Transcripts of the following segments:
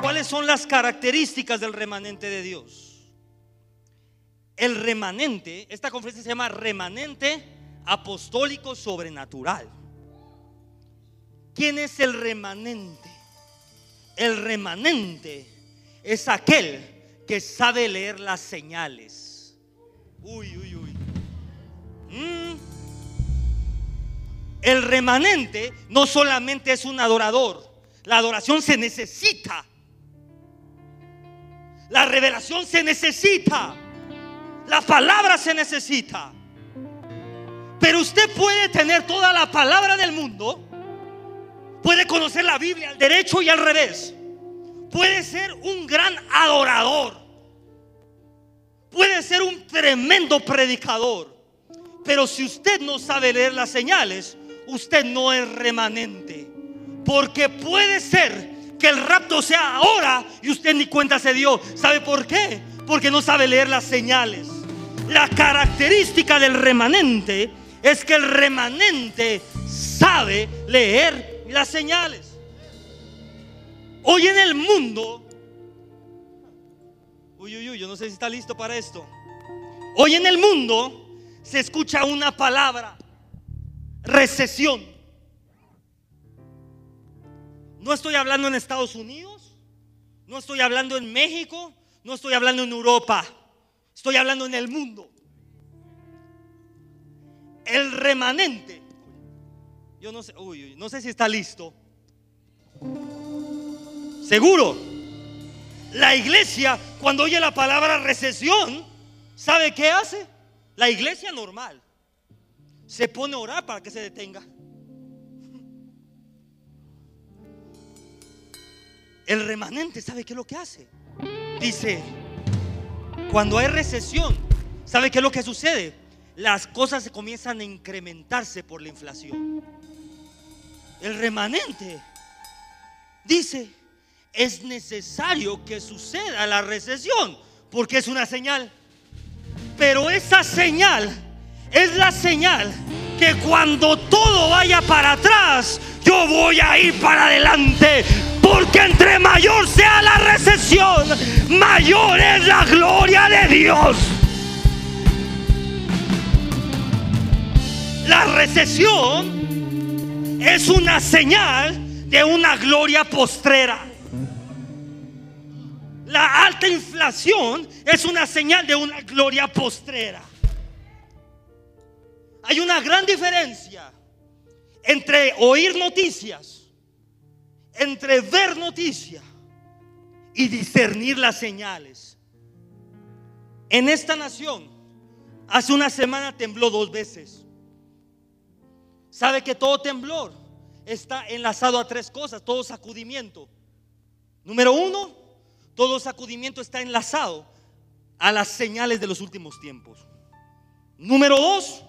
¿Cuáles son las características del remanente de Dios? El remanente, esta conferencia se llama remanente apostólico sobrenatural. ¿Quién es el remanente? El remanente es aquel que sabe leer las señales. Uy, uy, uy. Mm. El remanente no solamente es un adorador, la adoración se necesita. La revelación se necesita. La palabra se necesita. Pero usted puede tener toda la palabra del mundo. Puede conocer la Biblia al derecho y al revés. Puede ser un gran adorador. Puede ser un tremendo predicador. Pero si usted no sabe leer las señales, usted no es remanente. Porque puede ser que el rapto sea ahora y usted ni cuenta se dio. ¿Sabe por qué? Porque no sabe leer las señales. La característica del remanente es que el remanente sabe leer las señales. Hoy en el mundo, uy, uy, uy, yo no sé si está listo para esto. Hoy en el mundo se escucha una palabra, recesión. No estoy hablando en Estados Unidos, no estoy hablando en México, no estoy hablando en Europa, estoy hablando en el mundo. El remanente, yo no sé, uy, no sé si está listo. Seguro, la iglesia cuando oye la palabra recesión, ¿sabe qué hace? La iglesia normal se pone a orar para que se detenga. El remanente, ¿sabe qué es lo que hace? Dice, cuando hay recesión, ¿sabe qué es lo que sucede? Las cosas se comienzan a incrementarse por la inflación. El remanente dice, es necesario que suceda la recesión, porque es una señal. Pero esa señal es la señal que cuando todo vaya para atrás, yo voy a ir para adelante. Porque entre mayor sea la recesión, mayor es la gloria de Dios. La recesión es una señal de una gloria postrera. La alta inflación es una señal de una gloria postrera. Hay una gran diferencia entre oír noticias, entre ver noticias y discernir las señales. En esta nación, hace una semana tembló dos veces. ¿Sabe que todo temblor está enlazado a tres cosas? Todo sacudimiento. Número uno, todo sacudimiento está enlazado a las señales de los últimos tiempos. Número dos,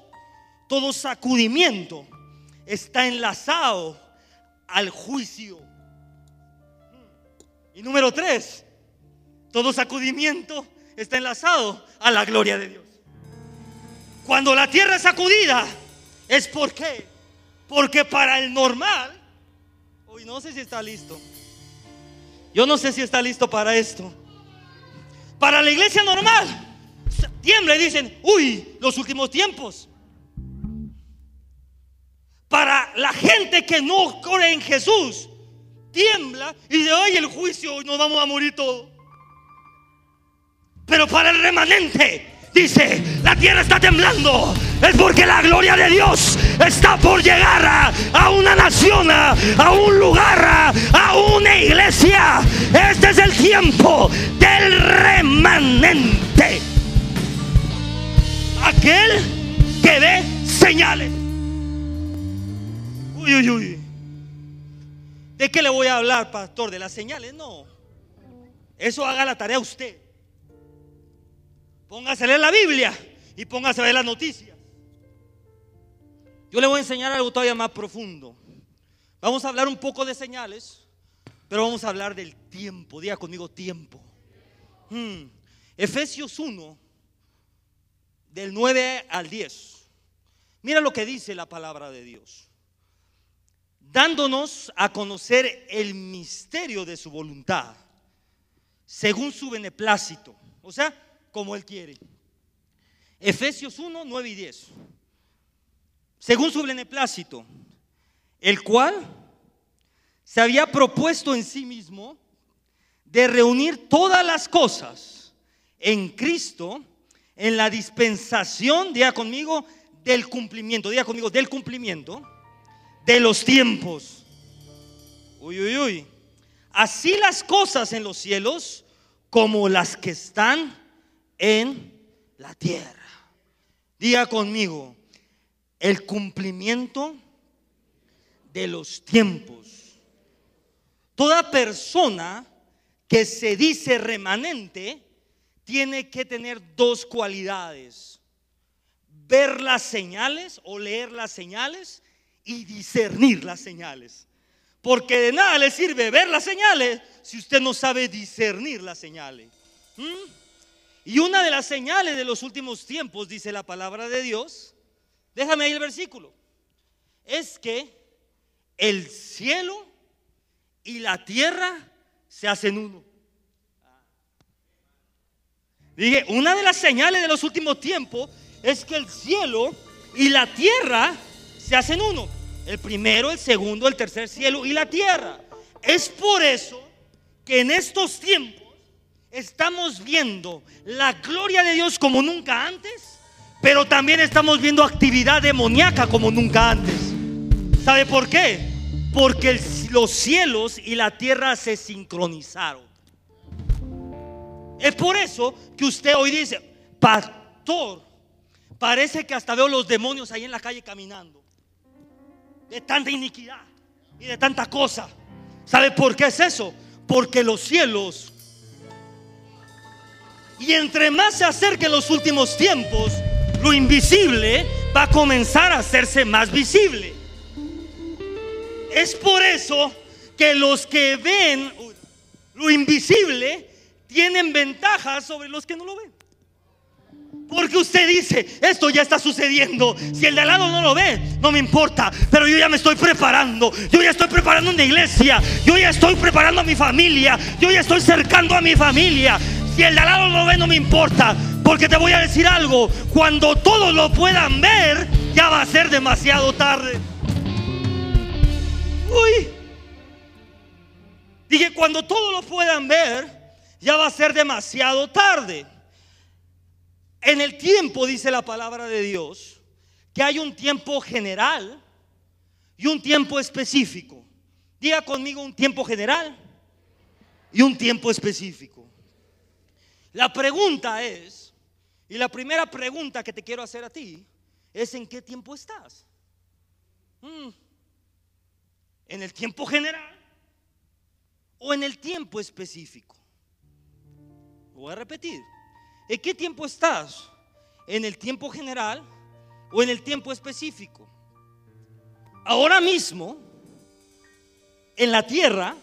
todo sacudimiento está enlazado al juicio. Y número tres, todo sacudimiento está enlazado a la gloria de Dios. Cuando la tierra es sacudida, es porque, porque para el normal, hoy no sé si está listo. Yo no sé si está listo para esto. Para la iglesia normal, tiembla y dicen, uy, los últimos tiempos. Para la gente que no cree en Jesús, tiembla y de hoy el juicio, nos vamos a morir todos. Pero para el remanente, dice, la tierra está temblando. Es porque la gloria de Dios está por llegar a, una nación, a, un lugar, a una iglesia. Este es el tiempo del remanente. Aquel que ve señales. Uy, uy, uy. ¿De qué le voy a hablar, pastor? ¿De las señales? No. Eso haga la tarea usted. Póngase a leer la Biblia y póngase a ver las noticias. Yo le voy a enseñar algo todavía más profundo. Vamos a hablar un poco de señales, pero vamos a hablar del tiempo. Diga conmigo tiempo. Hmm. Efesios 1, del 9 al 10. Mira lo que dice la palabra de Dios. Dándonos a conocer el misterio de su voluntad, según su beneplácito, o sea, como Él quiere. Efesios 1, 9 y 10. Según su beneplácito, el cual se había propuesto en sí mismo de reunir todas las cosas en Cristo en la dispensación, diga conmigo, del cumplimiento, diga conmigo, del cumplimiento de los tiempos. Uy, uy, uy. Así las cosas en los cielos como las que están en la tierra. Diga conmigo, el cumplimiento de los tiempos. Toda persona que se dice remanente tiene que tener dos cualidades. Ver las señales o leer las señales y discernir las señales. Porque de nada le sirve ver las señales si usted no sabe discernir las señales. ¿Mm? Y una de las señales de los últimos tiempos, dice la palabra de Dios, déjame ahí el versículo, es que el cielo y la tierra se hacen uno. Dije, una de las señales de los últimos tiempos es que el cielo y la tierra se hacen uno. El primero, el segundo, el tercer cielo y la tierra. Es por eso que en estos tiempos estamos viendo la gloria de Dios como nunca antes, pero también estamos viendo actividad demoníaca como nunca antes. ¿Sabe por qué? Porque los cielos y la tierra se sincronizaron. Es por eso que usted hoy dice, pastor, parece que hasta veo los demonios ahí en la calle caminando. De tanta iniquidad y de tanta cosa. ¿Sabe por qué es eso? Porque los cielos, y entre más se acerquen los últimos tiempos, lo invisible va a comenzar a hacerse más visible. Es por eso que los que ven lo invisible tienen ventajas sobre los que no lo ven. Porque usted dice, esto ya está sucediendo. Si el de al lado no lo ve, no me importa. Pero yo ya me estoy preparando. Yo ya estoy preparando una iglesia. Yo ya estoy preparando a mi familia. Yo ya estoy cercando a mi familia. Si el de al lado no lo ve, no me importa. Porque te voy a decir algo. Cuando todos lo puedan ver, ya va a ser demasiado tarde. Uy. Dije, cuando todos lo puedan ver, ya va a ser demasiado tarde. En el tiempo, dice la palabra de Dios, que hay un tiempo general y un tiempo específico. Diga conmigo un tiempo general y un tiempo específico. La pregunta es, y la primera pregunta que te quiero hacer a ti, es en qué tiempo estás. Mm. ¿En el tiempo general o en el tiempo específico? voy a repetir. ¿En qué tiempo estás? ¿En el tiempo general o en el tiempo específico? Ahora mismo, en la tierra,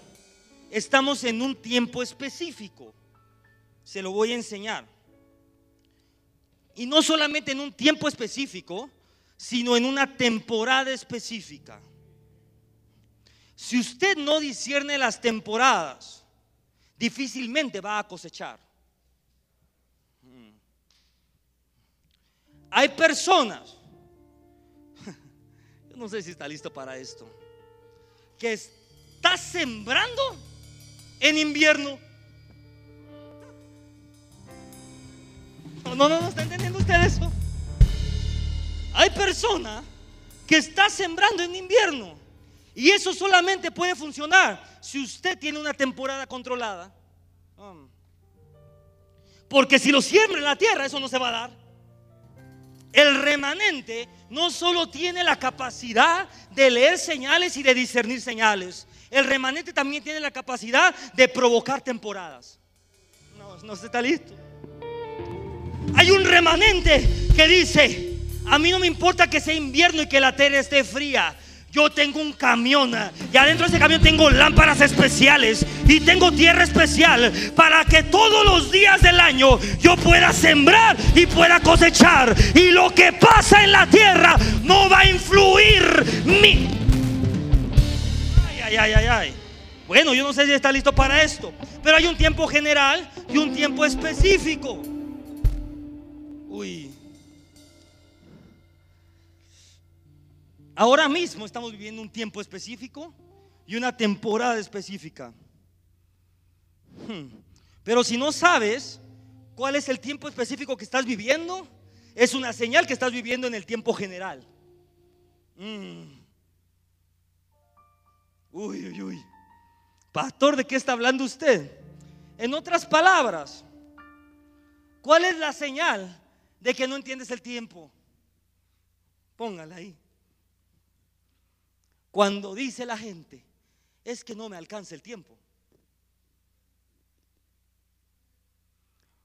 estamos en un tiempo específico. Se lo voy a enseñar. Y no solamente en un tiempo específico, sino en una temporada específica. Si usted no discierne las temporadas, difícilmente va a cosechar. Hay personas, yo no sé si está listo para esto, que está sembrando en invierno. No, no, no, ¿está entendiendo usted eso? Hay personas que está sembrando en invierno. Y eso solamente puede funcionar si usted tiene una temporada controlada. Um, porque si lo siembra en la tierra, eso no se va a dar. El remanente no solo tiene la capacidad de leer señales y de discernir señales, el remanente también tiene la capacidad de provocar temporadas. No, no se está listo. Hay un remanente que dice, a mí no me importa que sea invierno y que la tierra esté fría. Yo tengo un camión y adentro de ese camión tengo lámparas especiales y tengo tierra especial para que todos los días del año yo pueda sembrar y pueda cosechar. Y lo que pasa en la tierra no va a influir mi... ay, ay, ay. Bueno, yo no sé si está listo para esto, pero hay un tiempo general y un tiempo específico. Ahora mismo estamos viviendo un tiempo específico y una temporada específica. Hmm. Pero si no sabes cuál es el tiempo específico que estás viviendo, es una señal que estás viviendo en el tiempo general. Hmm. Uy, uy, uy. Pastor, ¿de qué está hablando usted? En otras palabras, ¿cuál es la señal de que no entiendes el tiempo? Póngala ahí. Cuando dice la gente, es que no me alcanza el tiempo.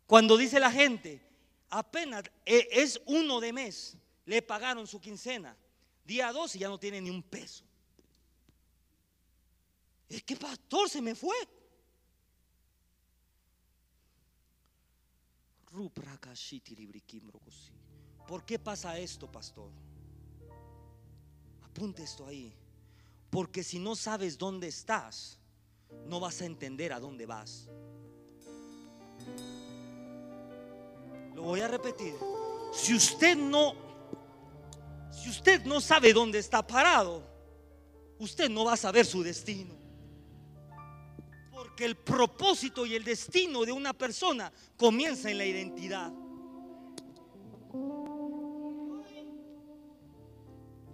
Cuando dice la gente, apenas eh, es uno de mes, le pagaron su quincena, día dos y ya no tiene ni un peso. Es que pastor se me fue. ¿Por qué pasa esto, pastor? Apunte esto ahí. Porque si no sabes dónde estás, no vas a entender a dónde vas. Lo voy a repetir. Si usted no si usted no sabe dónde está parado, usted no va a saber su destino. Porque el propósito y el destino de una persona comienza en la identidad.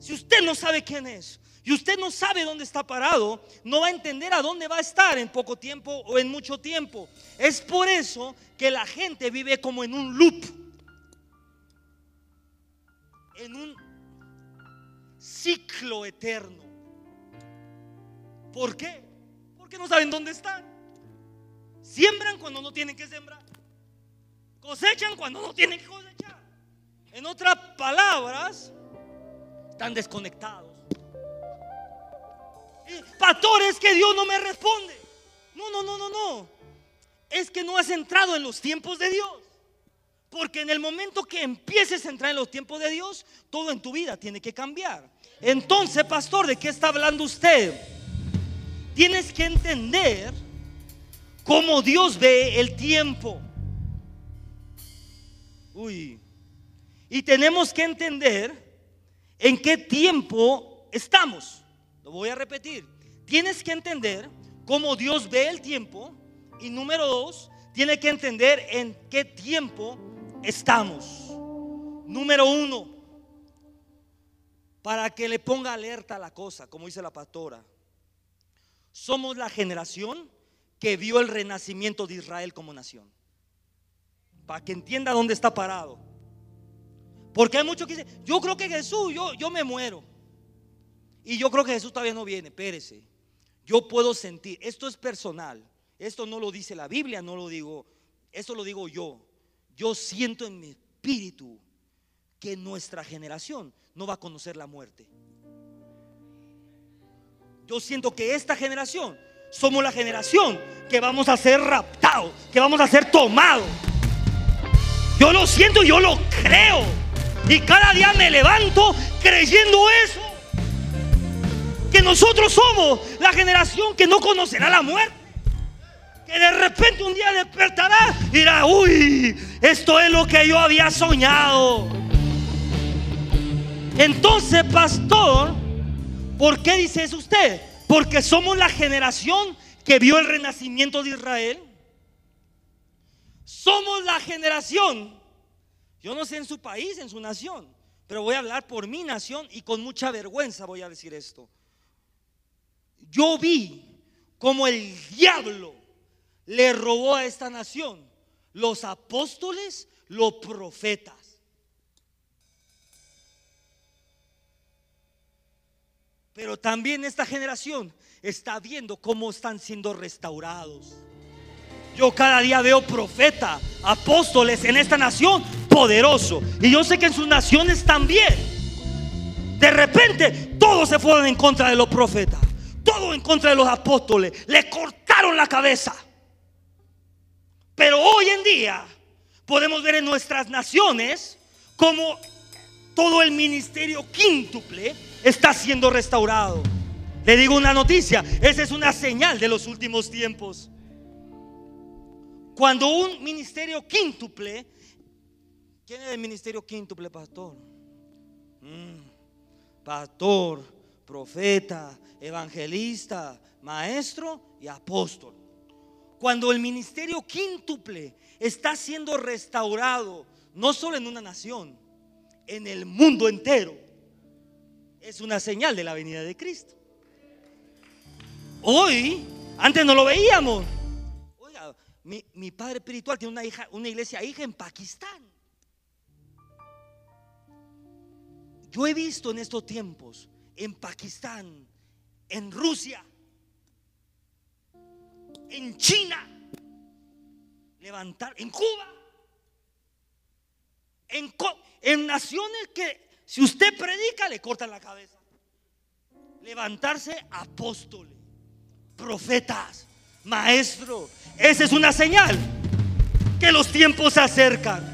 Si usted no sabe quién es y usted no sabe dónde está parado, no va a entender a dónde va a estar en poco tiempo o en mucho tiempo. Es por eso que la gente vive como en un loop, en un ciclo eterno. ¿Por qué? Porque no saben dónde están. Siembran cuando no tienen que sembrar. Cosechan cuando no tienen que cosechar. En otras palabras, están desconectados. Pastor, es que Dios no me responde. No, no, no, no, no. Es que no has entrado en los tiempos de Dios. Porque en el momento que empieces a entrar en los tiempos de Dios, todo en tu vida tiene que cambiar. Entonces, pastor, ¿de qué está hablando usted? Tienes que entender cómo Dios ve el tiempo. Uy. Y tenemos que entender en qué tiempo estamos. Lo voy a repetir. Tienes que entender cómo Dios ve el tiempo. Y número dos, tiene que entender en qué tiempo estamos. Número uno, para que le ponga alerta a la cosa, como dice la pastora. Somos la generación que vio el renacimiento de Israel como nación. Para que entienda dónde está parado. Porque hay muchos que dicen, yo creo que Jesús, yo, yo me muero. Y yo creo que Jesús todavía no viene, espérese. Yo puedo sentir, esto es personal, esto no lo dice la Biblia, no lo digo, esto lo digo yo. Yo siento en mi espíritu que nuestra generación no va a conocer la muerte. Yo siento que esta generación somos la generación que vamos a ser raptados, que vamos a ser tomados. Yo lo siento, yo lo creo. Y cada día me levanto creyendo eso. Que nosotros somos la generación que no conocerá la muerte. Que de repente un día despertará y dirá, uy, esto es lo que yo había soñado. Entonces, pastor, ¿por qué dice eso usted? Porque somos la generación que vio el renacimiento de Israel. Somos la generación yo no sé en su país, en su nación, pero voy a hablar por mi nación y con mucha vergüenza voy a decir esto. Yo vi como el diablo le robó a esta nación los apóstoles, los profetas. Pero también esta generación está viendo cómo están siendo restaurados. Yo cada día veo profetas, apóstoles en esta nación poderoso. Y yo sé que en sus naciones también. De repente todos se fueron en contra de los profetas. Todos en contra de los apóstoles. Le cortaron la cabeza. Pero hoy en día podemos ver en nuestras naciones como todo el ministerio quíntuple está siendo restaurado. Le digo una noticia, esa es una señal de los últimos tiempos. Cuando un ministerio quíntuple, ¿quién es el ministerio quíntuple, pastor? Mm, pastor, profeta, evangelista, maestro y apóstol. Cuando el ministerio quíntuple está siendo restaurado, no solo en una nación, en el mundo entero, es una señal de la venida de Cristo. Hoy, antes no lo veíamos. Oiga, mi, padre espiritual tiene una hija, una iglesia hija en Pakistán. Yo he visto en estos tiempos en Pakistán, en Rusia, en China, levantar, en Cuba, en, naciones que si usted predica le cortan la cabeza. Levantarse apóstoles, profetas, maestros. Esa es una señal que los tiempos se acercan.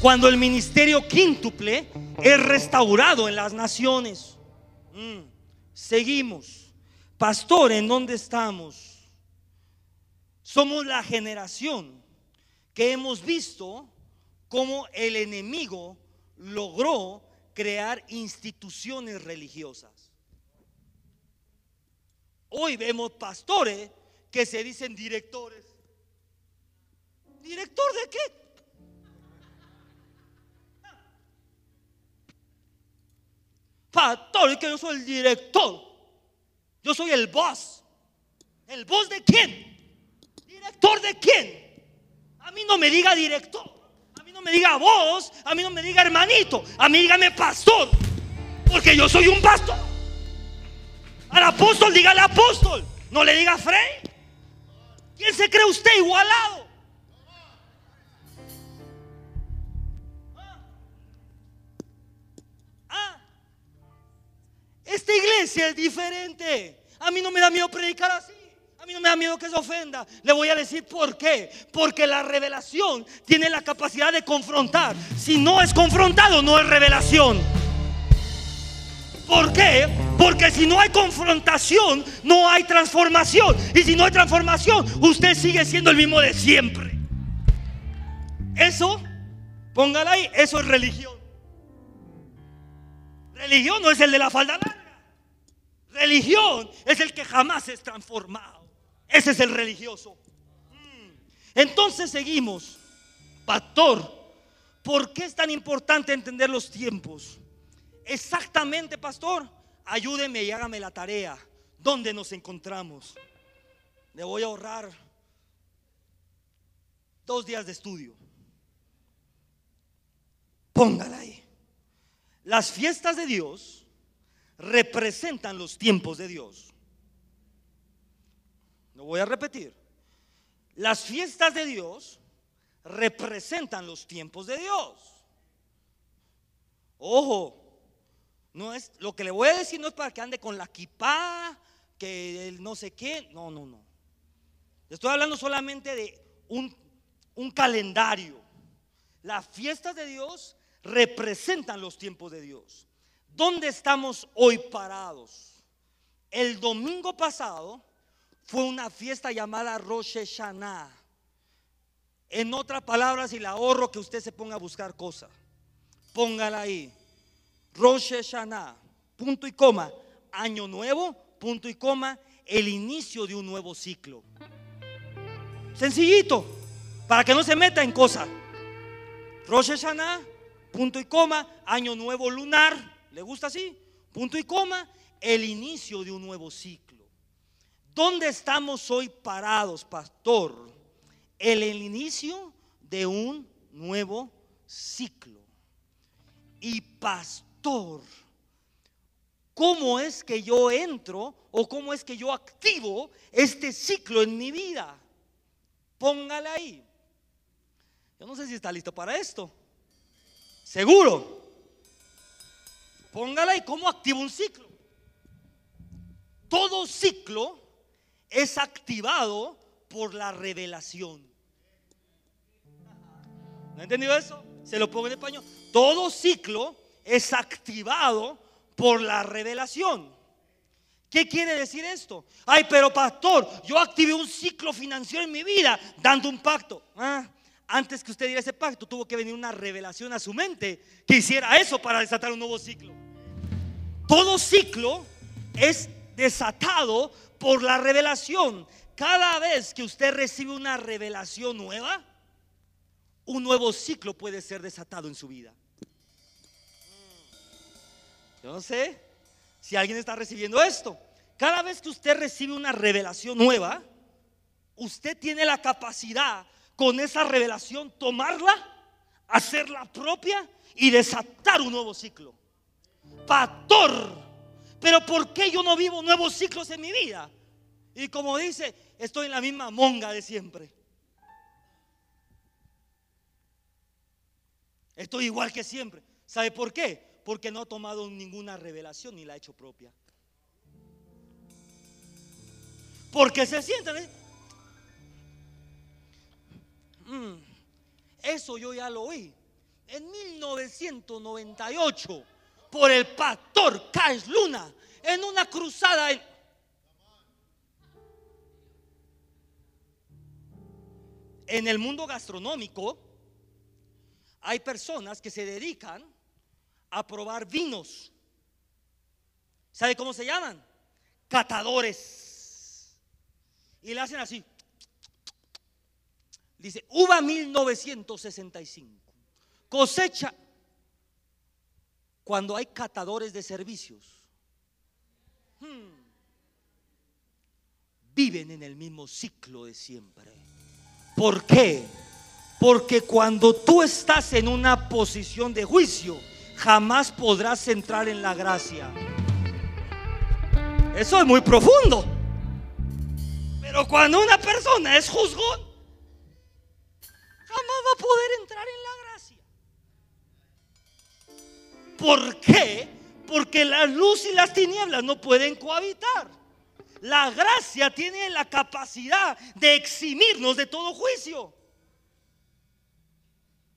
Cuando el ministerio quíntuple es restaurado en las naciones. Mm, seguimos. Pastor, ¿en dónde estamos? Somos la generación que hemos visto cómo el enemigo logró crear instituciones religiosas. Hoy vemos pastores que se dicen directores. ¿Director de qué? Pastor, es que yo soy el director. Yo soy el boss. ¿El boss de quién? ¿Director de quién? A mí no me diga director. A mí no me diga vos. A mí no me diga hermanito. A mí dígame pastor. Porque yo soy un pastor. Al apóstol dígale apóstol. No le diga Frey. ¿Quién se cree usted igualado? Es diferente. A mí no me da miedo predicar así. A mí no me da miedo que se ofenda. Le voy a decir por qué. Porque la revelación tiene la capacidad de confrontar. Si no es confrontado, no es revelación. ¿Por qué? Porque si no hay confrontación, no hay transformación. Y si no hay transformación, usted sigue siendo el mismo de siempre. Eso, póngala ahí, eso es religión. Religión no es el de la falda larga. Religión es el que jamás es transformado. Ese es el religioso. Mm. Entonces seguimos. Pastor, ¿por qué es tan importante entender los tiempos? Exactamente, pastor. Ayúdeme y hágame la tarea. ¿Dónde nos encontramos? Le voy a ahorrar dos días de estudio. Póngala ahí. Las fiestas de Dios representan los tiempos de Dios. Lo voy a repetir. Las fiestas de Dios representan los tiempos de Dios. Ojo, no es lo que le voy a decir no es para que ande con la kipá, que el no sé qué, no, no, no. Estoy hablando solamente de un, un calendario. Las fiestas de Dios representan los tiempos de Dios. ¿Dónde estamos hoy parados? El domingo pasado fue una fiesta llamada Rosh Hashanah. En otras palabras, y le ahorro que usted se ponga a buscar cosas, póngala ahí. Rosh Hashanah, punto y coma, año nuevo, punto y coma, el inicio de un nuevo ciclo. Sencillito, para que no se meta en cosas. Rosh Hashanah, punto y coma, año nuevo lunar, ¿Le gusta así? Punto y coma, el inicio de un nuevo ciclo. ¿Dónde estamos hoy parados, pastor? El, inicio de un nuevo ciclo. Y pastor, ¿cómo es que yo entro o cómo es que yo activo este ciclo en mi vida? Póngale ahí. Yo no sé si está listo para esto. Seguro. Póngala y cómo activa un ciclo. Todo ciclo es activado por la revelación. ¿No ha entendido eso? Se lo pongo en español. Todo ciclo es activado por la revelación. ¿Qué quiere decir esto? Ay, pero pastor, yo activé un ciclo financiero en mi vida dando un pacto. Ah, antes que usted diera ese pacto, tuvo que venir una revelación a su mente que hiciera eso para desatar un nuevo ciclo. Todo ciclo es desatado por la revelación. Cada vez que usted recibe una revelación nueva, un nuevo ciclo puede ser desatado en su vida. Yo no sé si alguien está recibiendo esto. Cada vez que usted recibe una revelación nueva, usted tiene la capacidad con esa revelación tomarla, hacerla propia y desatar un nuevo ciclo. Pastor, pero ¿por qué yo no vivo nuevos ciclos en mi vida? Y como dice, estoy en la misma monga de siempre. Estoy igual que siempre. ¿Sabe por qué? Porque no ha tomado ninguna revelación ni la ha hecho propia. Porque se sientan. ¿eh? Mm, eso yo ya lo oí. En 1998, por el pastor Cash Luna, en una cruzada en, en el mundo gastronómico, hay personas que se dedican a probar vinos. ¿Sabe cómo se llaman? Catadores. Y le hacen así. Dice, uva 1965. Cosecha. Cuando hay catadores de servicios, hmm, viven en el mismo ciclo de siempre. ¿Por qué? Porque cuando tú estás en una posición de juicio, jamás podrás entrar en la gracia. Eso es muy profundo. Pero cuando una persona es juzgón, jamás va a poder entrar en la gracia. ¿Por qué? Porque la luz y las tinieblas no pueden cohabitar. La gracia tiene la capacidad de eximirnos de todo juicio.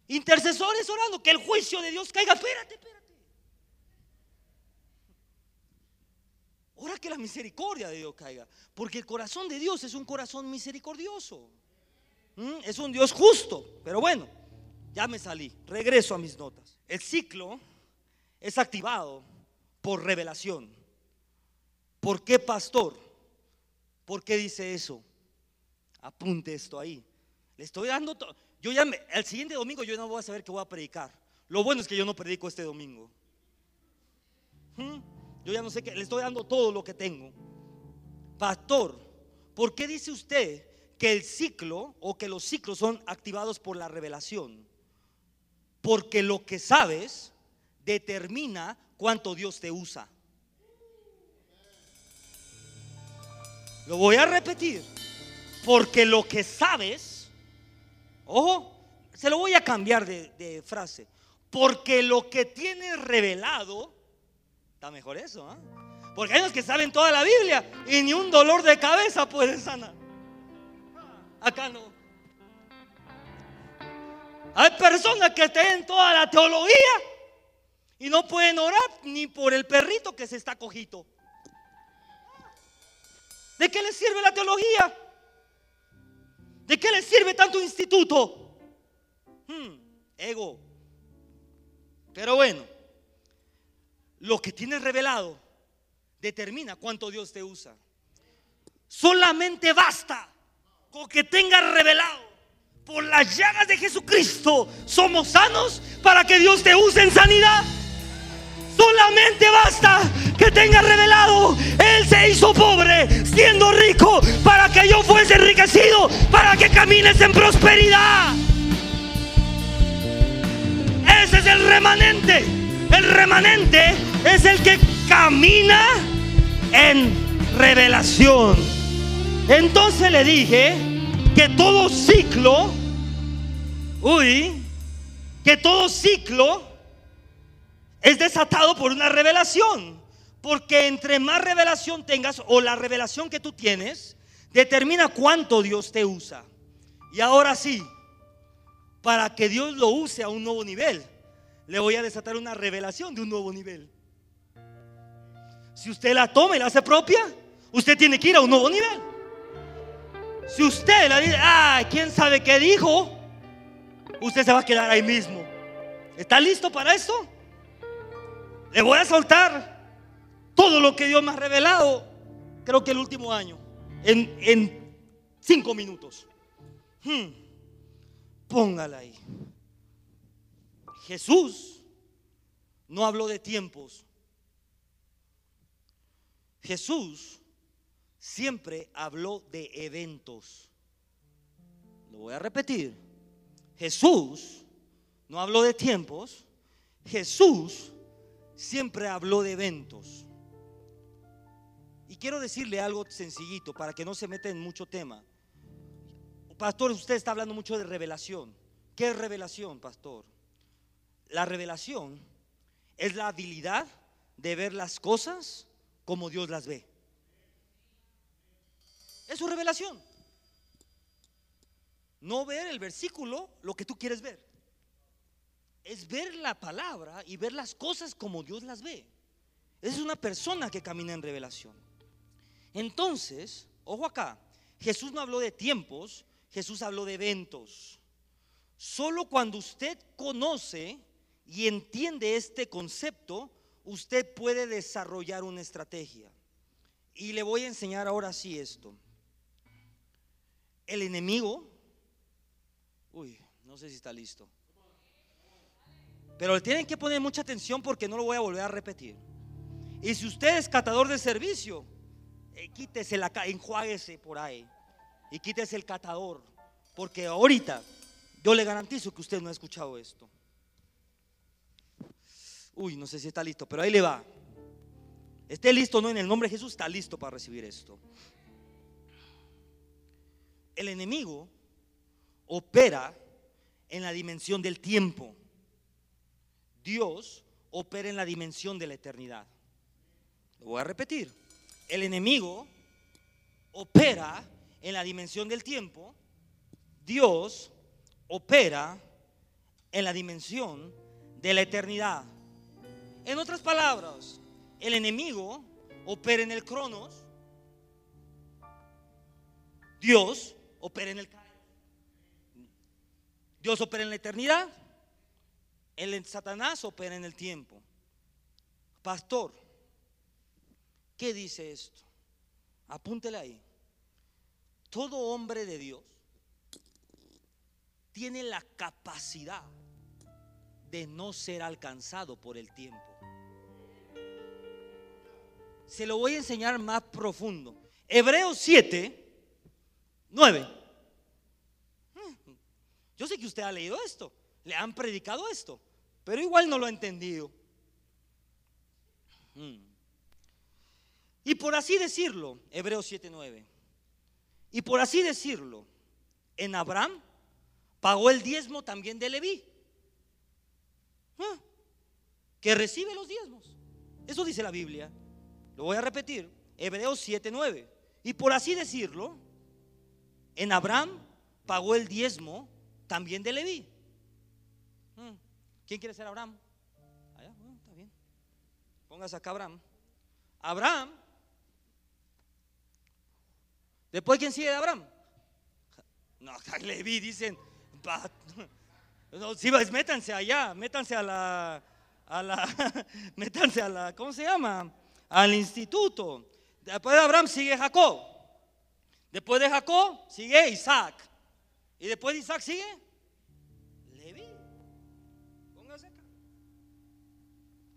Intercesores orando que el juicio de Dios caiga. Espérate, espérate. Ora que la misericordia de Dios caiga. Porque el corazón de Dios es un corazón misericordioso. ¿Mm? Es un Dios justo. Pero bueno, ya me salí. Regreso a mis notas. El ciclo es activado por revelación. ¿Por qué, pastor? ¿Por qué dice eso? Apunte esto ahí. Le estoy dando. Yo ya el siguiente domingo yo no voy a saber que voy a predicar. Lo bueno es que yo no predico este domingo. ¿Mm? Yo ya no sé qué, le estoy dando todo lo que tengo. Pastor, ¿por qué dice usted que el ciclo o que los ciclos son activados por la revelación? Porque lo que sabes determina cuánto Dios te usa. Lo voy a repetir. Porque lo que sabes Ojo, se lo voy a cambiar de, frase. Porque lo que tiene revelado, está mejor eso, ¿ah? Porque hay unos que saben toda la Biblia y ni un dolor de cabeza pueden sanar. Acá no. Hay personas que tienen toda la teología y no pueden orar ni por el perrito que se está cojito. ¿De qué les sirve la teología? ¿De qué le sirve tanto instituto? Hmm, ego. Pero bueno, lo que tienes revelado determina cuánto Dios te usa. Solamente basta con que tengas revelado por las llagas de Jesucristo somos sanos para que Dios te use en sanidad. Solamente basta que tenga revelado. Él se hizo pobre siendo rico para que yo fuese enriquecido, para que camines en prosperidad. Ese es el remanente. El remanente es el que camina en revelación. Entonces le dije que todo ciclo, uy, que todo ciclo es desatado por una revelación. Porque entre más revelación tengas o la revelación que tú tienes, determina cuánto Dios te usa. Y ahora sí, para que Dios lo use a un nuevo nivel, le voy a desatar una revelación de un nuevo nivel. Si usted la toma y la hace propia, usted tiene que ir a un nuevo nivel. Si usted la dice, ay, quién sabe qué dijo, usted se va a quedar ahí mismo. ¿Está listo para esto? Le voy a soltar todo lo que Dios me ha revelado, creo que el último año, en, cinco minutos. Hmm. Póngala ahí. Jesús no habló de tiempos. Jesús siempre habló de eventos. Lo voy a repetir. Jesús no habló de tiempos. Jesús siempre habló de eventos. Y quiero decirle algo sencillito para que no se meta en mucho tema. Pastor, usted está hablando mucho de revelación. ¿Qué es revelación, pastor? La revelación es la habilidad de ver las cosas como Dios las ve. Es su revelación. No ver el versículo lo que tú quieres ver. Es ver la palabra y ver las cosas como Dios las ve. Es una persona que camina en revelación. Entonces, ojo acá, Jesús no habló de tiempos, Jesús habló de eventos. Solo cuando usted conoce y entiende este concepto, usted puede desarrollar una estrategia. Y le voy a enseñar ahora sí esto. El enemigo, uy, no sé si está listo. Pero tienen que poner mucha atención porque no lo voy a volver a repetir. Y si usted es catador de servicio, eh, quítese la, enjuáguese por ahí y quítese el catador, porque ahorita yo le garantizo que usted no ha escuchado esto. Uy, no sé si está listo, pero ahí le va. Esté listo, no en el nombre de Jesús, está listo para recibir esto. El enemigo opera en la dimensión del tiempo. Dios opera en la dimensión de la eternidad. Lo voy a repetir. El enemigo opera en la dimensión del tiempo, Dios opera en la dimensión de la eternidad. En otras palabras, el enemigo opera en el cronos, Dios opera en el Dios opera en la eternidad, el Satanás opera en el tiempo. Pastor, ¿Qué dice esto? Apúntele ahí. Todo hombre de Dios tiene la capacidad de no ser alcanzado por el tiempo. Se lo voy a enseñar más profundo. Hebreos 7, 9. Yo sé que usted ha leído esto, le han predicado esto, pero igual no lo ha entendido. Y por así decirlo, Hebreos 7:9. Y por así decirlo, en Abraham pagó el diezmo también de Leví. Ah, que recibe los diezmos. Eso dice la Biblia. Lo voy a repetir. Hebreos 7:9. Y por así decirlo, en Abraham pagó el diezmo también de Leví. Ah, ¿Quién quiere ser Abraham? Allá, ah, está bien. Póngase acá Abraham. Abraham Después, ¿quién sigue de Abraham? No, Levi dicen, no, si vas, métanse allá, métanse a la, a la, métanse a la, ¿cómo se llama? Al instituto. Después de Abraham sigue Jacob. Después de Jacob sigue Isaac. Y después de Isaac sigue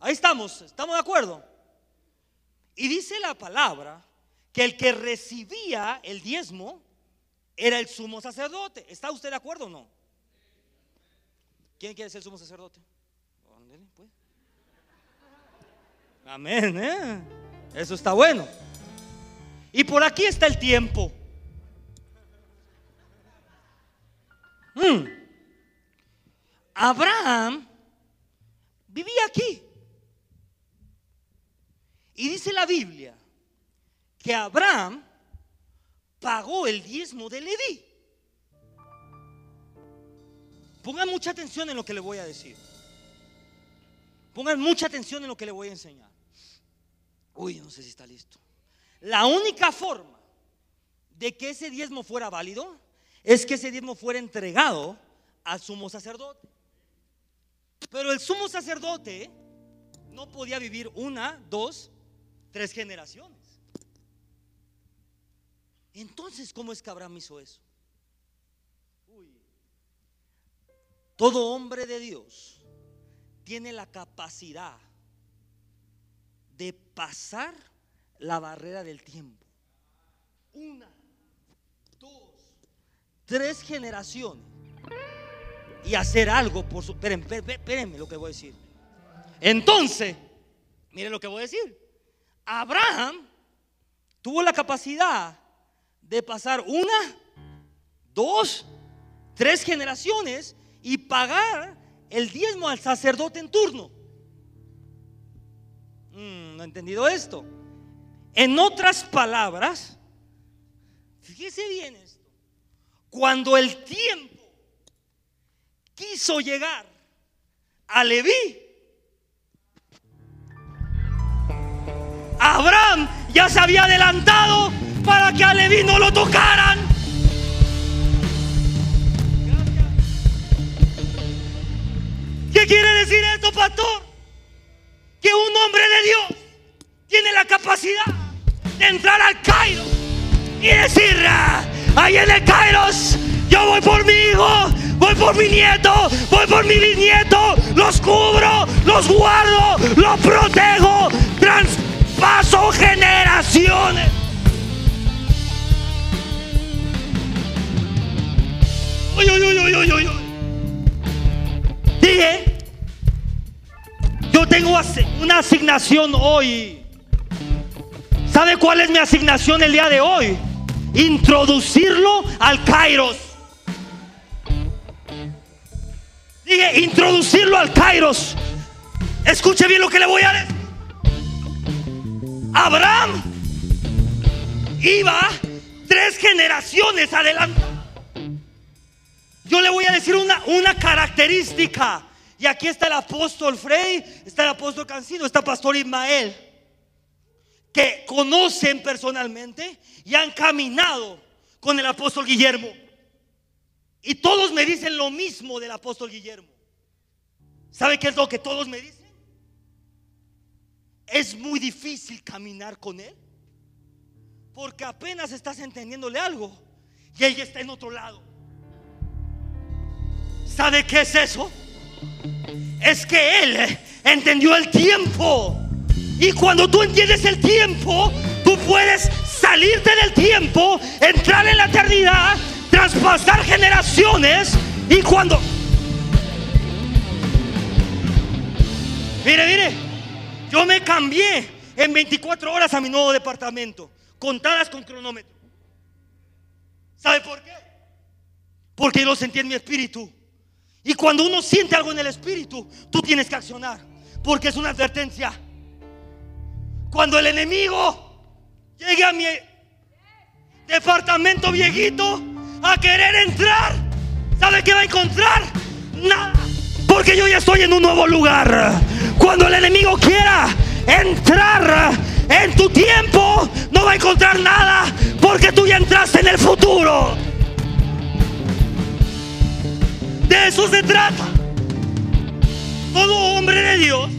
Ahí estamos, estamos de acuerdo. Y dice la palabra que el que recibía el diezmo era el sumo sacerdote. ¿Está usted de acuerdo o no? ¿Quién quiere ser sumo sacerdote? Pues. Amén, ¿eh? Eso está bueno. Y por aquí está el tiempo. Hmm. Abraham vivía aquí. Y dice la Biblia que Abraham pagó el diezmo de Leví. Pongan mucha atención en lo que le voy a decir. Pongan mucha atención en lo que le voy a enseñar. Uy, no sé si está listo. La única forma de que ese diezmo fuera válido es que ese diezmo fuera entregado al sumo sacerdote. Pero el sumo sacerdote no podía vivir una, dos, tres generaciones. Entonces, ¿cómo es que Abraham hizo eso? Todo hombre de Dios tiene la capacidad de pasar la barrera del tiempo. Una, dos, tres generaciones y hacer algo por su... Espérenme, espérenme lo que voy a decir. Entonces, miren lo que voy a decir. Abraham tuvo la capacidad de pasar una, dos, tres generaciones y pagar el diezmo al sacerdote en turno. Mm, no he entendido esto. En otras palabras, fíjese bien esto. Cuando el tiempo quiso llegar a Leví, Abraham ya se había adelantado para que a Leví no lo tocaran. ¿Qué quiere decir esto, pastor? Que un hombre de Dios tiene la capacidad de entrar al Cairo y decir, ah, ahí en el Kairos, yo voy por mi hijo, voy por mi nieto, voy por mi bisnieto, los cubro, los guardo, los protejo, traspaso generaciones. Uy, uy, uy, uy, uy, Dije, yo tengo una asignación hoy. ¿Sabe cuál es mi asignación el día de hoy? Introducirlo al Kairos. Dije, introducirlo al Kairos. Escuche bien lo que le voy a decir. Abraham iba tres generaciones adelante. Yo le voy a decir una, una característica. Y aquí está el apóstol Frey, está el apóstol Cancino, está el pastor Ismael, que conocen personalmente y han caminado con el apóstol Guillermo. Y todos me dicen lo mismo del apóstol Guillermo. ¿Sabe qué es lo que todos me dicen? Es muy difícil caminar con él. Porque apenas estás entendiéndole algo y ella está en otro lado. ¿Sabe qué es eso? Es que Él entendió el tiempo. Y cuando tú entiendes el tiempo, tú puedes salirte del tiempo, entrar en la eternidad, traspasar generaciones. Y cuando... Mire, mire, yo me cambié en 24 horas a mi nuevo departamento, contadas con cronómetro. ¿Sabe por qué? Porque yo lo sentí en mi espíritu. Y cuando uno siente algo en el espíritu, tú tienes que accionar. Porque es una advertencia. Cuando el enemigo llegue a mi departamento viejito a querer entrar, ¿sabe qué va a encontrar? Nada. Porque yo ya estoy en un nuevo lugar. Cuando el enemigo quiera entrar en tu tiempo, no va a encontrar nada. Porque tú ya entraste en el futuro. De eso se trata. Todo hombre de Dios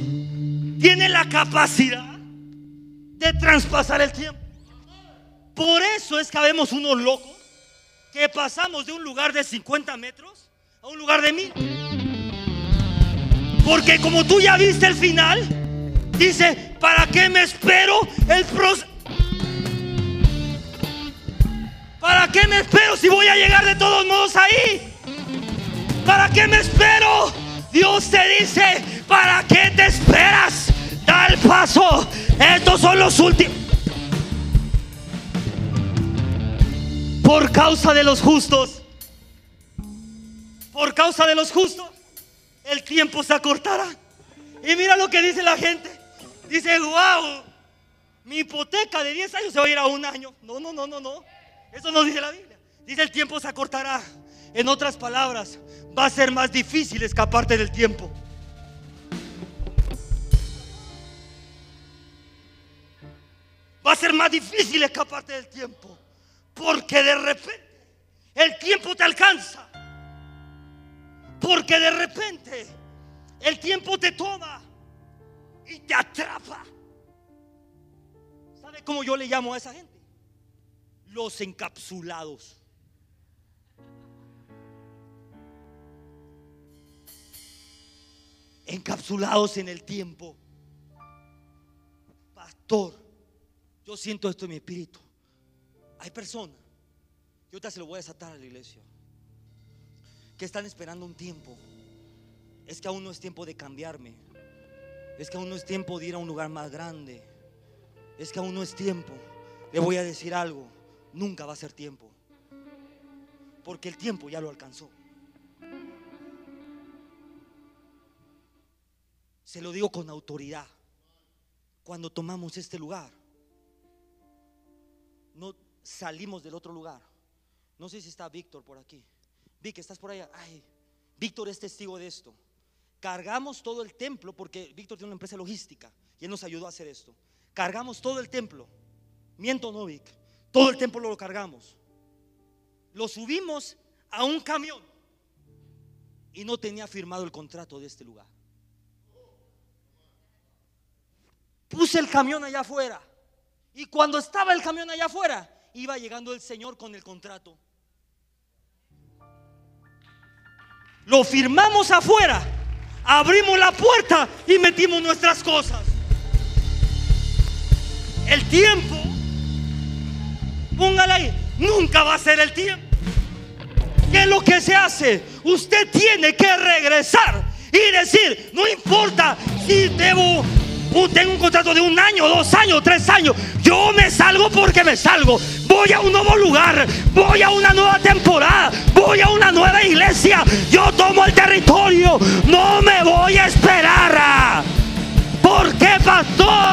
tiene la capacidad de traspasar el tiempo. Por eso es que vemos unos locos que pasamos de un lugar de 50 metros a un lugar de mil. Porque como tú ya viste el final, dice, ¿para qué me espero el proceso? ¿Para qué me espero si voy a llegar de todos modos ahí? ¿Para qué me espero? Dios te dice, ¿para qué te esperas? Da el paso. Estos son los últimos. Por causa de los justos. Por causa de los justos. El tiempo se acortará. Y mira lo que dice la gente. Dice, wow, mi hipoteca de 10 años se va a ir a un año. No, no, no, no, no. Eso no dice la Biblia. Dice el tiempo se acortará. En otras palabras, va a ser más difícil escaparte del tiempo. va a ser más difícil escaparte del tiempo. Porque de repente el tiempo te alcanza. Porque de repente el tiempo te toma y te atrapa. ¿Sabe cómo yo le llamo a esa gente? Los encapsulados. Encapsulados en el tiempo. Pastor, yo siento esto en mi espíritu. Hay personas, yo te se lo voy a desatar a la iglesia, que están esperando un tiempo. Es que aún no es tiempo de cambiarme. Es que aún no es tiempo de ir a un lugar más grande. Es que aún no es tiempo. Le voy a decir algo. Nunca va a ser tiempo. Porque el tiempo ya lo alcanzó. Se lo digo con autoridad. Cuando tomamos este lugar, no salimos del otro lugar. No sé si está Víctor por aquí. Vic, estás por allá. Ay, Víctor es testigo de esto. Cargamos todo el templo porque Víctor tiene una empresa logística y él nos ayudó a hacer esto. Cargamos todo el templo. Miento no, Vic. Todo el templo lo cargamos. Lo subimos a un camión y no tenía firmado el contrato de este lugar. Puse el camión allá afuera y cuando estaba el camión allá afuera, iba llegando el Señor con el contrato. Lo firmamos afuera abrimos la puerta y metimos nuestras cosas. El tiempo, póngala ahí, nunca va a ser el tiempo. ¿Qué es lo que se hace? Usted tiene que regresar y decir, no importa si debo tengo un contrato de un año, dos años, tres años. Yo me salgo porque me salgo. Voy a un nuevo lugar. Voy a una nueva temporada. Voy a una nueva iglesia. Yo tomo el territorio. No me voy a esperar. ¿Por qué, pastor?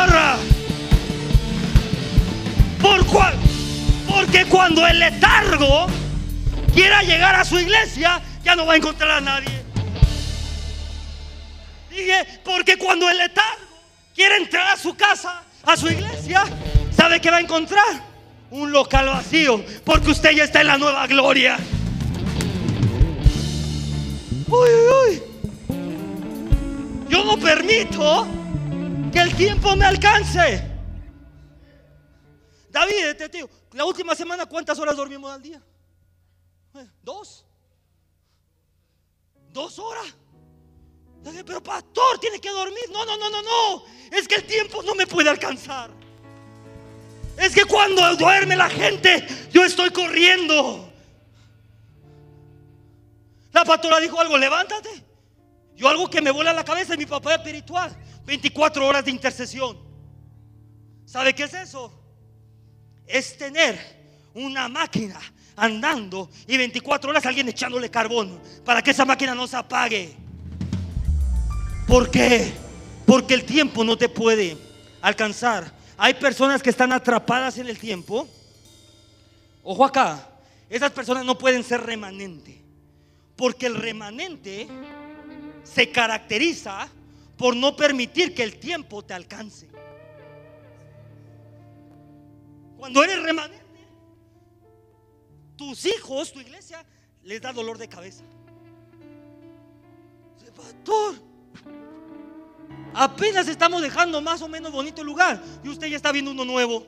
Porque cuando el letargo quiera llegar a su iglesia, ya no va a encontrar a nadie. Dije, porque cuando el letargo quiere entrar a su casa, a su iglesia, ¿sabe qué va a encontrar? Un local vacío, porque usted ya está en la nueva gloria. Uy, uy, Yo no permito que el tiempo me alcance. David, te digo, la última semana, ¿cuántas horas dormimos al día? Eh, ¿Dos? ¿Dos horas? Pero pastor, tiene que dormir. No, no, no, no, no. Es que el tiempo no me puede alcanzar. Es que cuando duerme la gente, yo estoy corriendo. La pastora dijo algo, levántate. Yo algo que me vuela la cabeza es mi papá espiritual. 24 horas de intercesión. ¿Sabe qué es eso? Es tener una máquina andando y 24 horas alguien echándole carbón para que esa máquina no se apague. ¿Por qué? Porque el tiempo no te puede alcanzar. Hay personas que están atrapadas en el tiempo. Ojo acá, esas personas no pueden ser remanente. Porque el remanente se caracteriza por no permitir que el tiempo te alcance. Cuando eres remanente, tus hijos, tu iglesia, les da dolor de cabeza. Pastor, Apenas estamos dejando más o menos bonito el lugar y usted ya está viendo uno nuevo.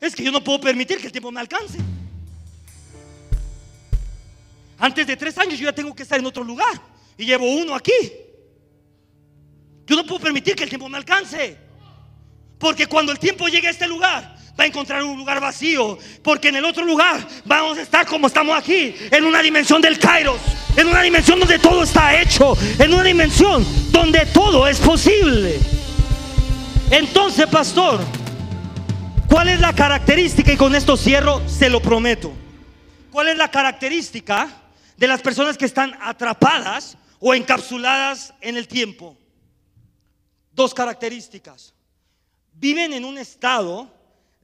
Es que yo no puedo permitir que el tiempo me alcance. Antes de tres años yo ya tengo que estar en otro lugar y llevo uno aquí. Yo no puedo permitir que el tiempo me alcance. Porque cuando el tiempo llegue a este lugar, va a encontrar un lugar vacío. Porque en el otro lugar vamos a estar como estamos aquí, en una dimensión del Kairos, en una dimensión donde todo está hecho, en una dimensión donde todo es posible. Entonces, pastor, ¿cuál es la característica? Y con esto cierro, se lo prometo. ¿Cuál es la característica de las personas que están atrapadas o encapsuladas en el tiempo? Dos características. Viven en un estado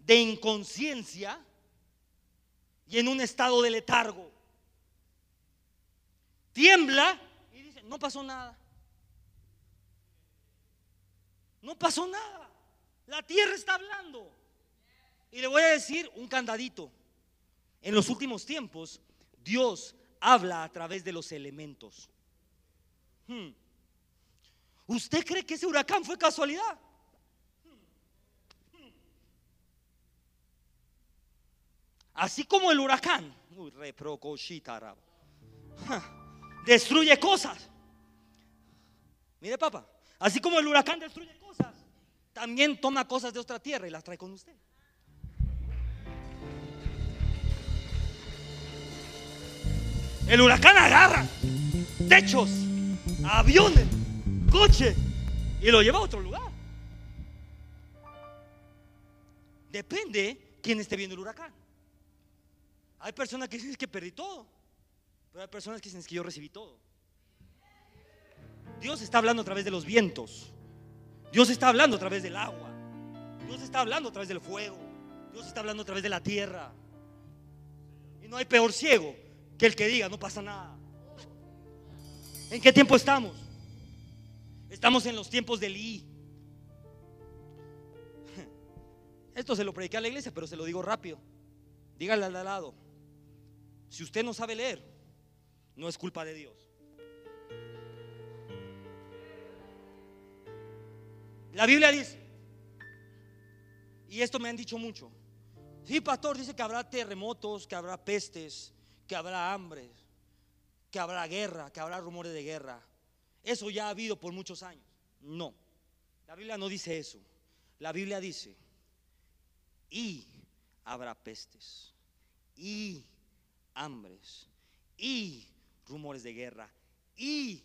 de inconsciencia y en un estado de letargo. Tiembla y dice, no pasó nada. No pasó nada. La tierra está hablando. Y le voy a decir un candadito. En los últimos tiempos, Dios habla a través de los elementos. Hmm. ¿Usted cree que ese huracán fue casualidad? Así como el huracán destruye cosas. Mire, papá, así como el huracán destruye cosas, también toma cosas de otra tierra y las trae con usted. El huracán agarra techos, aviones, coche y lo lleva a otro lugar. Depende quién esté viendo el huracán. Hay personas que dicen que perdí todo, pero hay personas que dicen que yo recibí todo. Dios está hablando a través de los vientos. Dios está hablando a través del agua. Dios está hablando a través del fuego. Dios está hablando a través de la tierra. Y no hay peor ciego que el que diga, no pasa nada. ¿En qué tiempo estamos? Estamos en los tiempos del I. Esto se lo prediqué a la iglesia, pero se lo digo rápido. Dígale al lado. Si usted no sabe leer, no es culpa de Dios. La Biblia dice, y esto me han dicho mucho, sí, pastor, dice que habrá terremotos, que habrá pestes, que habrá hambre, que habrá guerra, que habrá rumores de guerra. Eso ya ha habido por muchos años. No, la Biblia no dice eso. La Biblia dice, y habrá pestes, y hambres y rumores de guerra y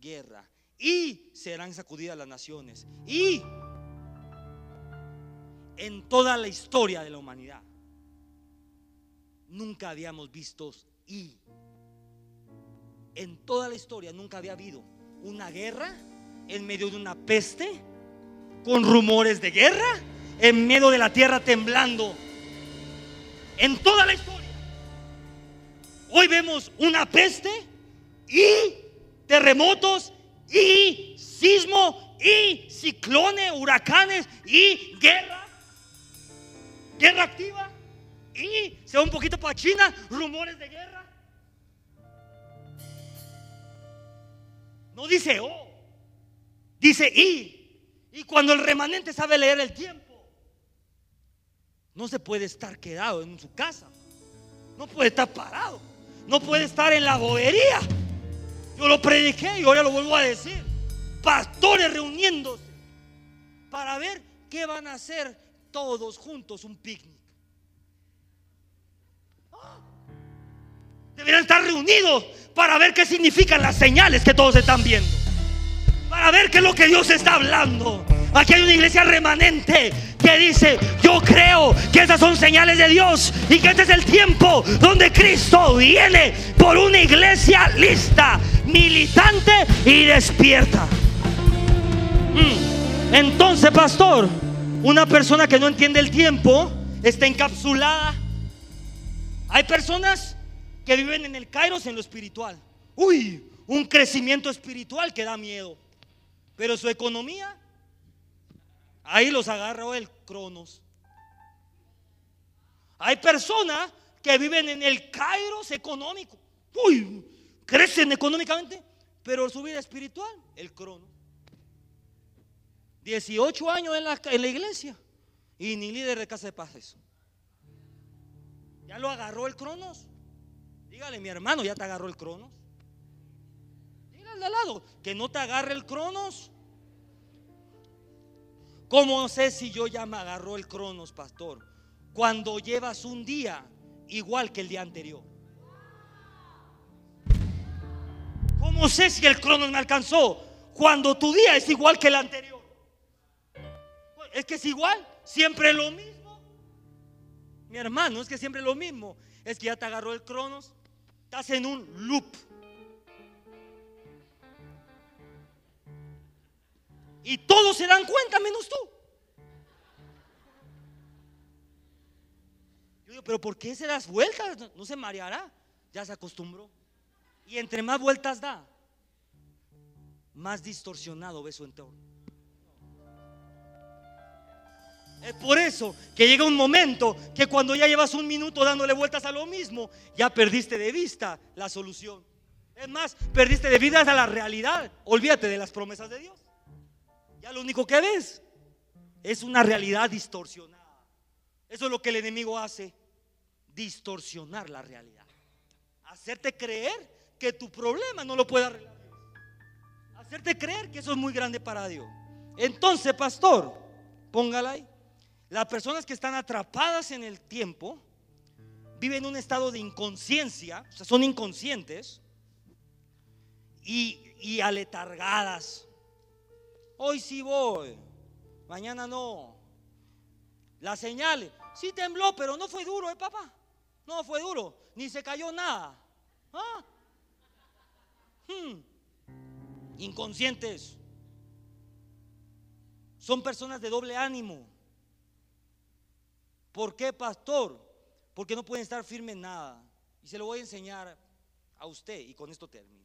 guerra y serán sacudidas las naciones y en toda la historia de la humanidad nunca habíamos visto y en toda la historia nunca había habido una guerra en medio de una peste con rumores de guerra en medio de la tierra temblando. En toda la historia Hoy vemos una peste y terremotos y sismo y ciclones, huracanes y guerra. Guerra activa y se va un poquito para China, rumores de guerra. No dice oh, dice y. Y cuando el remanente sabe leer el tiempo, no se puede estar quedado en su casa. No puede estar parado no puede estar en la bobería. Yo lo prediqué y ahora lo vuelvo a decir. Pastores reuniéndose para ver qué van a hacer todos juntos un picnic. Deberían estar reunidos para ver qué significan las señales que todos están viendo. Para ver qué es lo que Dios está hablando. Aquí hay una iglesia remanente que dice, yo creo que esas son señales de Dios y que este es el tiempo donde Cristo viene por una iglesia lista, militante y despierta. Mm. Entonces, pastor, una persona que no entiende el tiempo está encapsulada. Hay personas que viven en el Kairos en lo espiritual. Uy, un crecimiento espiritual que da miedo. Pero su economía Ahí los agarró el Cronos. Hay personas que viven en el Kairos económico. Crecen económicamente, pero su vida espiritual, el Cronos. 18 años en la, en la iglesia y ni líder de casa de paz eso. Ya lo agarró el Cronos. Dígale, mi hermano, ya te agarró el Cronos. Dígale al lado, que no te agarre el Cronos. ¿Cómo sé si yo ya me agarró el cronos, pastor? Cuando llevas un día igual que el día anterior. ¿Cómo sé si el cronos me alcanzó? Cuando tu día es igual que el anterior. Es que es igual, siempre lo mismo. Mi hermano, es que siempre lo mismo. Es que ya te agarró el cronos, estás en un loop. Y todos se dan cuenta menos tú. Yo digo, pero ¿por qué se das vueltas? No se mareará. Ya se acostumbró. Y entre más vueltas da, más distorsionado ve su entorno. Es por eso que llega un momento que cuando ya llevas un minuto dándole vueltas a lo mismo, ya perdiste de vista la solución. Es más, perdiste de vista la realidad. Olvídate de las promesas de Dios. Ya lo único que ves es una realidad distorsionada. Eso es lo que el enemigo hace, distorsionar la realidad. Hacerte creer que tu problema no lo puede arreglar. Hacerte creer que eso es muy grande para Dios. Entonces, pastor, póngala ahí. Las personas que están atrapadas en el tiempo viven en un estado de inconsciencia, o sea, son inconscientes y, y aletargadas. Hoy sí voy, mañana no. La señal, sí tembló, pero no fue duro, ¿eh, papá? No fue duro, ni se cayó nada. ¿Ah? Hmm. Inconscientes. Son personas de doble ánimo. ¿Por qué, pastor? Porque no pueden estar firmes en nada. Y se lo voy a enseñar a usted y con esto termino.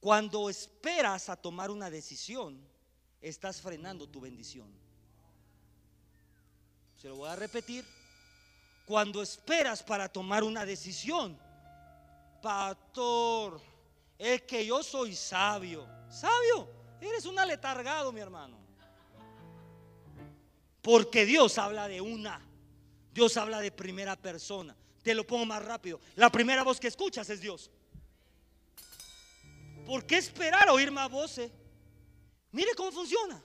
Cuando esperas a tomar una decisión, estás frenando tu bendición. Se lo voy a repetir. Cuando esperas para tomar una decisión, pastor, es que yo soy sabio. Sabio, eres un aletargado, mi hermano. Porque Dios habla de una. Dios habla de primera persona. Te lo pongo más rápido. La primera voz que escuchas es Dios. ¿Por qué esperar a oír más voces? Mire cómo funciona.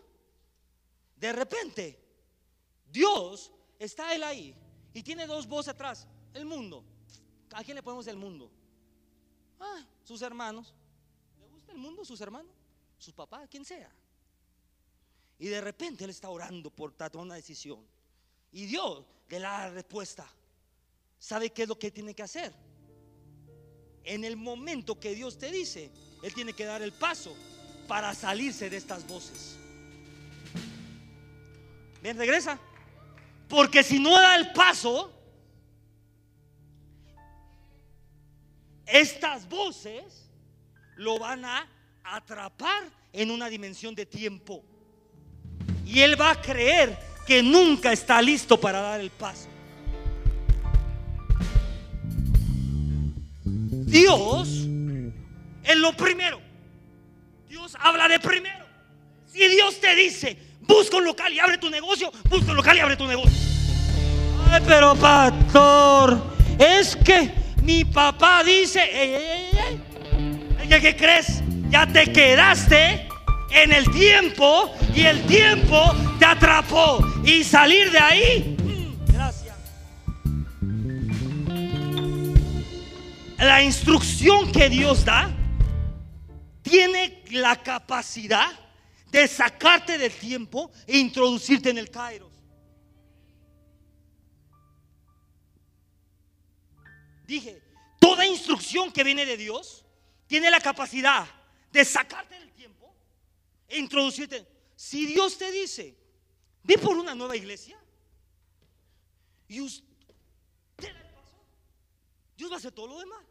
De repente, Dios está él ahí y tiene dos voces atrás. El mundo. ¿A quién le ponemos el mundo? Ah, sus hermanos. ¿Le gusta el mundo? ¿Sus hermanos? ¿Sus papás? Quien sea. Y de repente él está orando por tomar una decisión. Y Dios le da la respuesta. ¿Sabe qué es lo que tiene que hacer? En el momento que Dios te dice, Él tiene que dar el paso para salirse de estas voces. Bien, regresa. Porque si no da el paso, estas voces lo van a atrapar en una dimensión de tiempo. Y él va a creer que nunca está listo para dar el paso. Dios es lo primero. Dios habla de primero. Si Dios te dice, busca un local y abre tu negocio, busca un local y abre tu negocio. Ay, pero pastor, es que mi papá dice, ¿qué crees? Ya te quedaste en el tiempo y el tiempo te atrapó. Y salir de ahí, mm, gracias. La instrucción que Dios da tiene la capacidad de sacarte del tiempo e introducirte en el Kairos. Dije, toda instrucción que viene de Dios tiene la capacidad de sacarte del tiempo e introducirte. Si Dios te dice, ve por una nueva iglesia, y usted Dios va a hacer todo lo demás.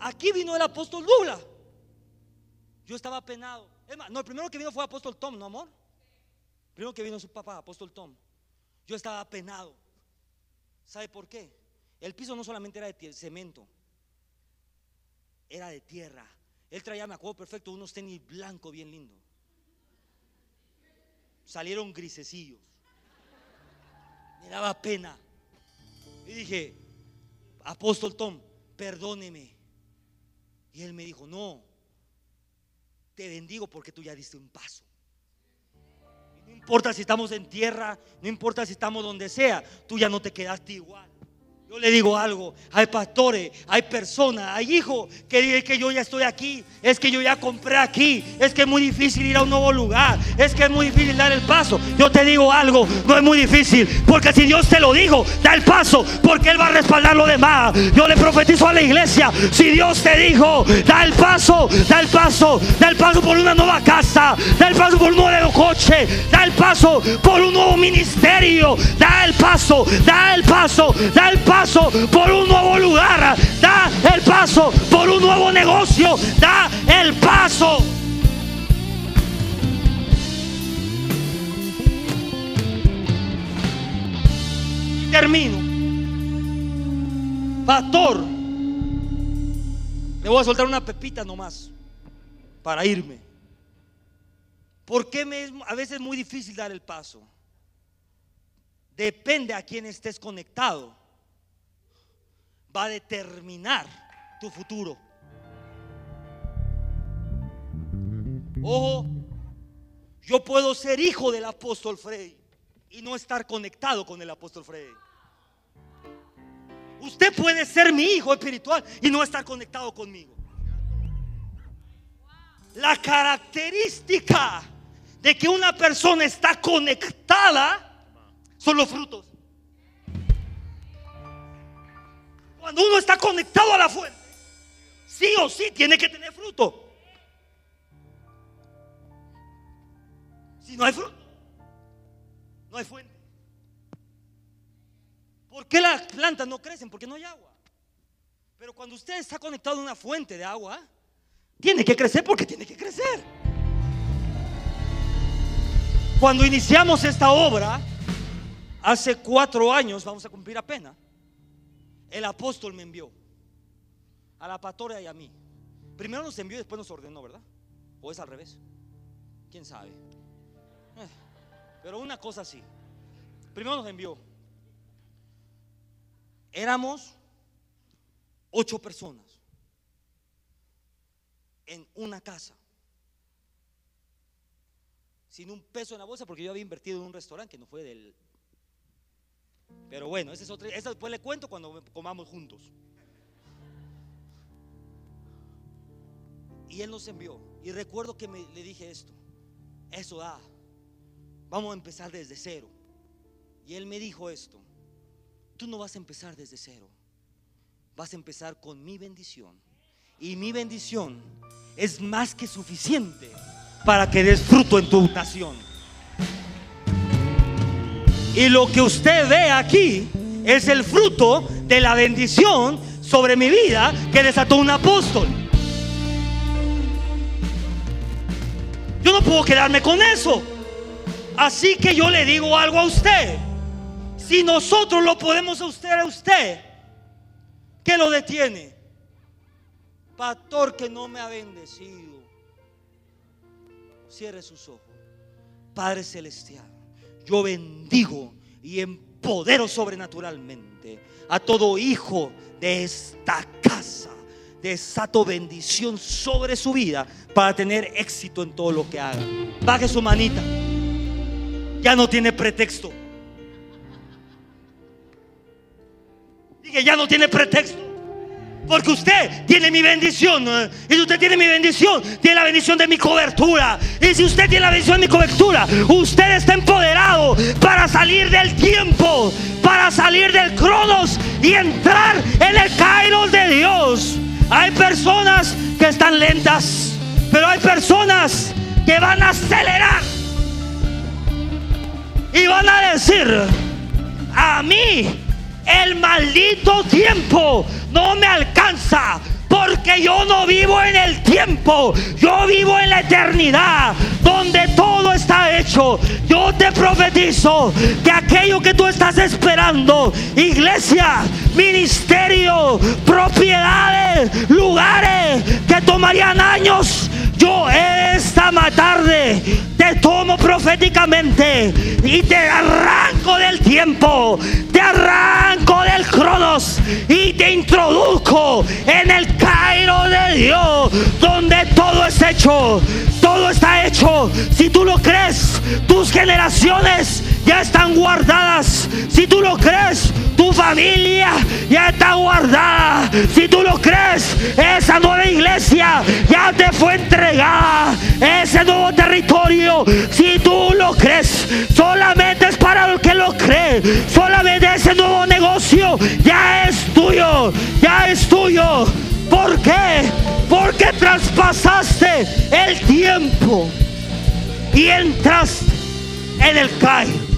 Aquí vino el apóstol Lula. Yo estaba penado. no, el primero que vino fue el apóstol Tom, ¿no, amor? El primero que vino su papá, apóstol Tom. Yo estaba penado. ¿Sabe por qué? El piso no solamente era de cemento, era de tierra. Él traía, me acuerdo perfecto, unos tenis blancos bien lindos. Salieron grisecillos. Me daba pena. Y dije, apóstol Tom, perdóneme. Y él me dijo, no, te bendigo porque tú ya diste un paso. no importa si estamos en tierra, no importa si estamos donde sea, tú ya no te quedaste igual. Yo le digo algo, hay pastores, hay personas, hay hijos que dicen que yo ya estoy aquí, es que yo ya compré aquí, es que es muy difícil ir a un nuevo lugar, es que es muy difícil dar el paso. Yo te digo algo, no es muy difícil, porque si Dios te lo dijo, da el paso, porque Él va a respaldar lo demás. Yo le profetizo a la iglesia, si Dios te dijo, da el paso, da el paso, da el paso por una nueva casa, da el paso por un nuevo coche, da el paso por un nuevo ministerio, da el paso, da el paso, da el paso paso por un nuevo lugar, da el paso por un nuevo negocio, da el paso. Termino. Pastor, le voy a soltar una pepita nomás para irme. ¿Por qué me es a veces muy difícil dar el paso? Depende a quién estés conectado. Va a determinar tu futuro. Ojo, yo puedo ser hijo del apóstol Frey y no estar conectado con el apóstol Frey. Usted puede ser mi hijo espiritual y no estar conectado conmigo. La característica de que una persona está conectada son los frutos. Cuando uno está conectado a la fuente, sí o sí tiene que tener fruto. Si no hay fruto, no hay fuente. ¿Por qué las plantas no crecen? Porque no hay agua. Pero cuando usted está conectado a una fuente de agua, tiene que crecer porque tiene que crecer. Cuando iniciamos esta obra, hace cuatro años, vamos a cumplir apenas, el apóstol me envió a la pastora y a mí. Primero nos envió y después nos ordenó, ¿verdad? ¿O es al revés? ¿Quién sabe? Eh, pero una cosa sí. Primero nos envió. Éramos ocho personas en una casa. Sin un peso en la bolsa porque yo había invertido en un restaurante que no fue del... Pero bueno, ese es otro... Eso después le cuento cuando comamos juntos. Y él nos envió. Y recuerdo que me, le dije esto. Eso da. Vamos a empezar desde cero. Y él me dijo esto. Tú no vas a empezar desde cero. Vas a empezar con mi bendición. Y mi bendición es más que suficiente para que des fruto en tu nación. Y lo que usted ve aquí es el fruto de la bendición sobre mi vida que desató un apóstol. Yo no puedo quedarme con eso. Así que yo le digo algo a usted. Si nosotros lo podemos a usted, a usted, ¿qué lo detiene? Pastor que no me ha bendecido. Cierre sus ojos. Padre Celestial, yo bendigo y empodero sobrenaturalmente a todo hijo de esta casa. Desato bendición sobre su vida para tener éxito en todo lo que haga. Baje su manita. Ya no tiene pretexto. Dije, ya no tiene pretexto. Porque usted tiene mi bendición. Y si usted tiene mi bendición, tiene la bendición de mi cobertura. Y si usted tiene la bendición de mi cobertura, usted está empoderado para salir del tiempo, para salir del cronos y entrar en el kairos de Dios. Hay personas que están lentas, pero hay personas que van a acelerar. Y van a decir, a mí el maldito tiempo no me Porque yo no vivo en el tiempo, yo vivo en la eternidad, donde todo está hecho. Yo te profetizo que aquello que tú estás esperando, iglesia, ministerio, propiedades, lugares que tomarían años, yo esta tarde te tomo proféticamente y te arranco del tiempo, te arranco del cronos y te introduzco en el Cairo de Dios, donde todo es hecho, todo está hecho. Si tú lo crees, tus generaciones ya están guardadas. Si tú lo crees, tu familia ya está guardada. Si tú lo crees, esa nueva iglesia ya te fue entregada. Ese nuevo territorio, si tú lo crees, solamente es para el que lo cree. Solamente ese nuevo negocio ya es tuyo, ya es tuyo. ¿Por qué? Porque traspasaste el tiempo y entraste en el CAI